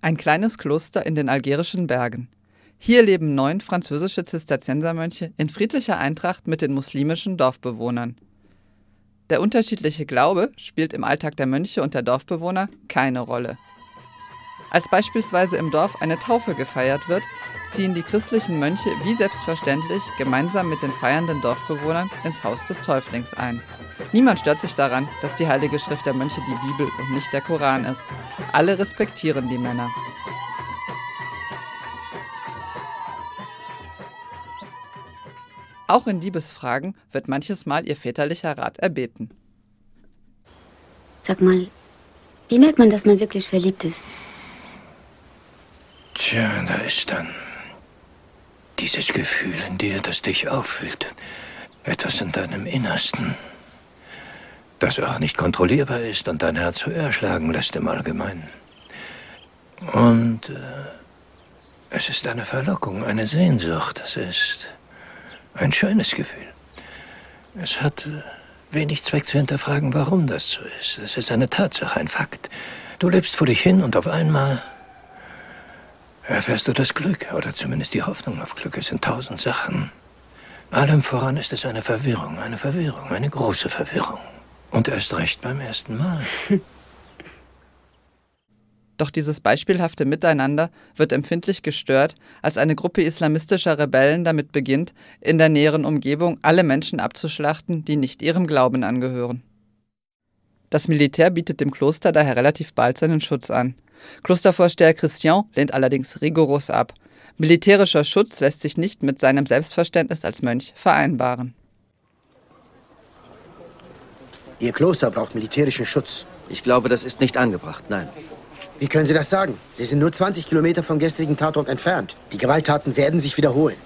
Ein kleines Kloster in den algerischen Bergen. Hier leben neun französische Zisterziensermönche in friedlicher Eintracht mit den muslimischen Dorfbewohnern. Der unterschiedliche Glaube spielt im Alltag der Mönche und der Dorfbewohner keine Rolle. Als beispielsweise im Dorf eine Taufe gefeiert wird, ziehen die christlichen Mönche wie selbstverständlich gemeinsam mit den feiernden Dorfbewohnern ins Haus des Täuflings ein. Niemand stört sich daran, dass die Heilige Schrift der Mönche die Bibel und nicht der Koran ist. Alle respektieren die Männer. Auch in Liebesfragen wird manches Mal ihr väterlicher Rat erbeten. Sag mal, wie merkt man, dass man wirklich verliebt ist? Tja, da ist dann dieses Gefühl in dir, das dich auffüllt. Etwas in deinem Innersten, das auch nicht kontrollierbar ist und dein Herz höher schlagen lässt im Allgemeinen. Und äh, es ist eine Verlockung, eine Sehnsucht. Es ist ein schönes Gefühl. Es hat äh, wenig Zweck zu hinterfragen, warum das so ist. Es ist eine Tatsache, ein Fakt. Du lebst vor dich hin und auf einmal erfährst du das Glück, oder zumindest die Hoffnung auf Glück. Es sind tausend Sachen. Allem voran ist es eine Verwirrung, eine Verwirrung, eine große Verwirrung. Und erst recht beim ersten Mal. Doch dieses beispielhafte Miteinander wird empfindlich gestört, als eine Gruppe islamistischer Rebellen damit beginnt, in der näheren Umgebung alle Menschen abzuschlachten, die nicht ihrem Glauben angehören. Das Militär bietet dem Kloster daher relativ bald seinen Schutz an. Klostervorsteher Christian lehnt allerdings rigoros ab. Militärischer Schutz lässt sich nicht mit seinem Selbstverständnis als Mönch vereinbaren. Ihr Kloster braucht militärischen Schutz. Ich glaube, das ist nicht angebracht, nein. Wie können Sie das sagen? Sie sind nur 20 Kilometer vom gestrigen Tatort entfernt. Die Gewalttaten werden sich wiederholen.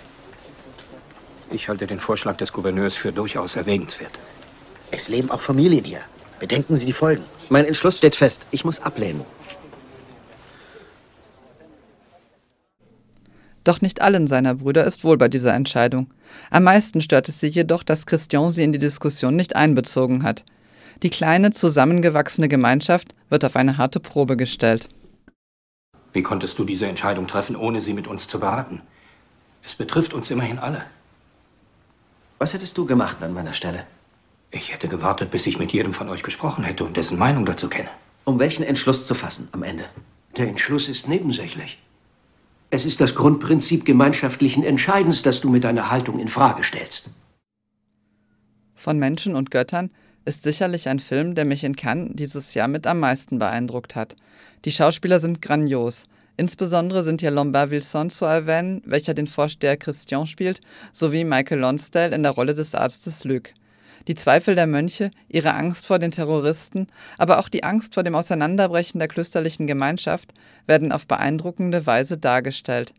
Ich halte den Vorschlag des Gouverneurs für durchaus erwägenswert. Es leben auch Familien hier. Bedenken Sie die Folgen. Mein Entschluss steht fest. Ich muss ablehnen. Doch nicht allen seiner Brüder ist wohl bei dieser Entscheidung. Am meisten stört es sie jedoch, dass Christian sie in die Diskussion nicht einbezogen hat. Die kleine, zusammengewachsene Gemeinschaft wird auf eine harte Probe gestellt. Wie konntest du diese Entscheidung treffen, ohne sie mit uns zu beraten? Es betrifft uns immerhin alle. Was hättest du gemacht an meiner Stelle? Ich hätte gewartet, bis ich mit jedem von euch gesprochen hätte und dessen Meinung dazu kenne. Um welchen Entschluss zu fassen am Ende? Der Entschluss ist nebensächlich. Es ist das Grundprinzip gemeinschaftlichen Entscheidens, das du mit deiner Haltung in Frage stellst. Von Menschen und Göttern ist sicherlich ein Film, der mich in Cannes dieses Jahr mit am meisten beeindruckt hat. Die Schauspieler sind grandios. Insbesondere sind hier Lombard Wilson zu erwähnen, welcher den Vorsteher Christian spielt, sowie Michael Lonsdale in der Rolle des Arztes Luc. Die Zweifel der Mönche, ihre Angst vor den Terroristen, aber auch die Angst vor dem Auseinanderbrechen der klösterlichen Gemeinschaft werden auf beeindruckende Weise dargestellt.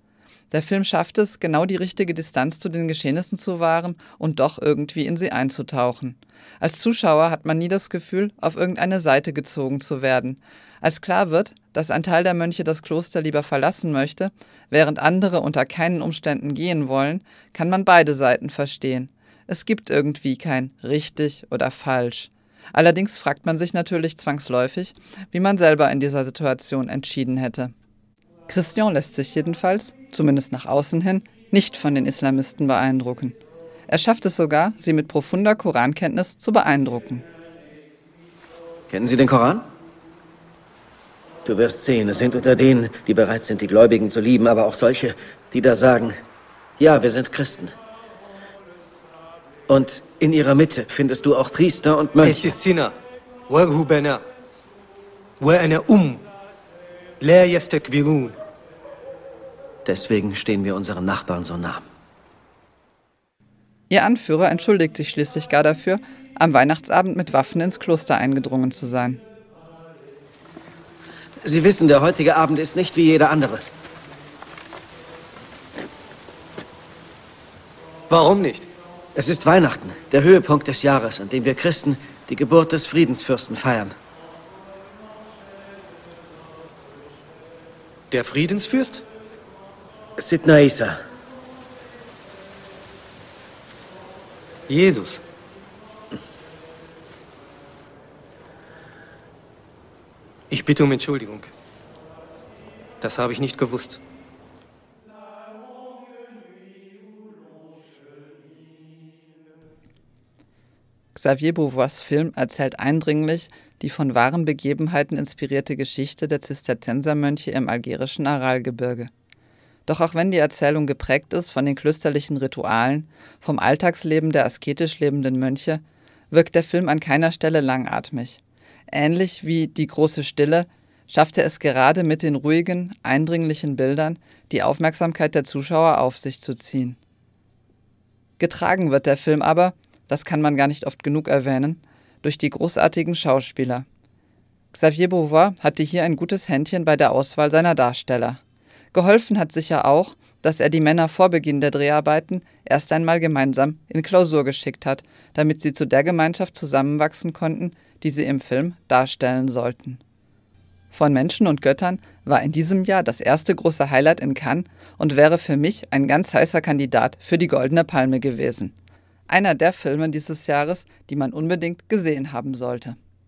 Der Film schafft es, genau die richtige Distanz zu den Geschehnissen zu wahren und doch irgendwie in sie einzutauchen. Als Zuschauer hat man nie das Gefühl, auf irgendeine Seite gezogen zu werden. Als klar wird, dass ein Teil der Mönche das Kloster lieber verlassen möchte, während andere unter keinen Umständen gehen wollen, kann man beide Seiten verstehen. Es gibt irgendwie kein richtig oder falsch. Allerdings fragt man sich natürlich zwangsläufig, wie man selber in dieser Situation entschieden hätte. Christian lässt sich jedenfalls, zumindest nach außen hin, nicht von den Islamisten beeindrucken. Er schafft es sogar, sie mit profunder Korankenntnis zu beeindrucken. Kennen Sie den Koran? Du wirst sehen, es sind unter denen, die bereit sind, die Gläubigen zu lieben, aber auch solche, die da sagen, ja, wir sind Christen. Und in ihrer Mitte findest du auch Priester und Mönche. Deswegen stehen wir unseren Nachbarn so nah. Ihr Anführer entschuldigt sich schließlich gar dafür, am Weihnachtsabend mit Waffen ins Kloster eingedrungen zu sein. Sie wissen, der heutige Abend ist nicht wie jeder andere. Warum nicht? Es ist Weihnachten, der Höhepunkt des Jahres, an dem wir Christen die Geburt des Friedensfürsten feiern. Der Friedensfürst? Sidna Isa. Jesus. Ich bitte um Entschuldigung. Das habe ich nicht gewusst. Xavier Beauvois Film erzählt eindringlich die von wahren Begebenheiten inspirierte Geschichte der Zisterziensermönche im algerischen Aralgebirge. Doch auch wenn die Erzählung geprägt ist von den klösterlichen Ritualen, vom Alltagsleben der asketisch lebenden Mönche, wirkt der Film an keiner Stelle langatmig. Ähnlich wie Die große Stille schafft er es gerade mit den ruhigen, eindringlichen Bildern, die Aufmerksamkeit der Zuschauer auf sich zu ziehen. Getragen wird der Film aber, das kann man gar nicht oft genug erwähnen, durch die großartigen Schauspieler. Xavier Beauvoir hatte hier ein gutes Händchen bei der Auswahl seiner Darsteller. Geholfen hat sicher auch, dass er die Männer vor Beginn der Dreharbeiten erst einmal gemeinsam in Klausur geschickt hat, damit sie zu der Gemeinschaft zusammenwachsen konnten, die sie im Film darstellen sollten. Von Menschen und Göttern war in diesem Jahr das erste große Highlight in Cannes und wäre für mich ein ganz heißer Kandidat für die Goldene Palme gewesen einer der Filme dieses Jahres, die man unbedingt gesehen haben sollte.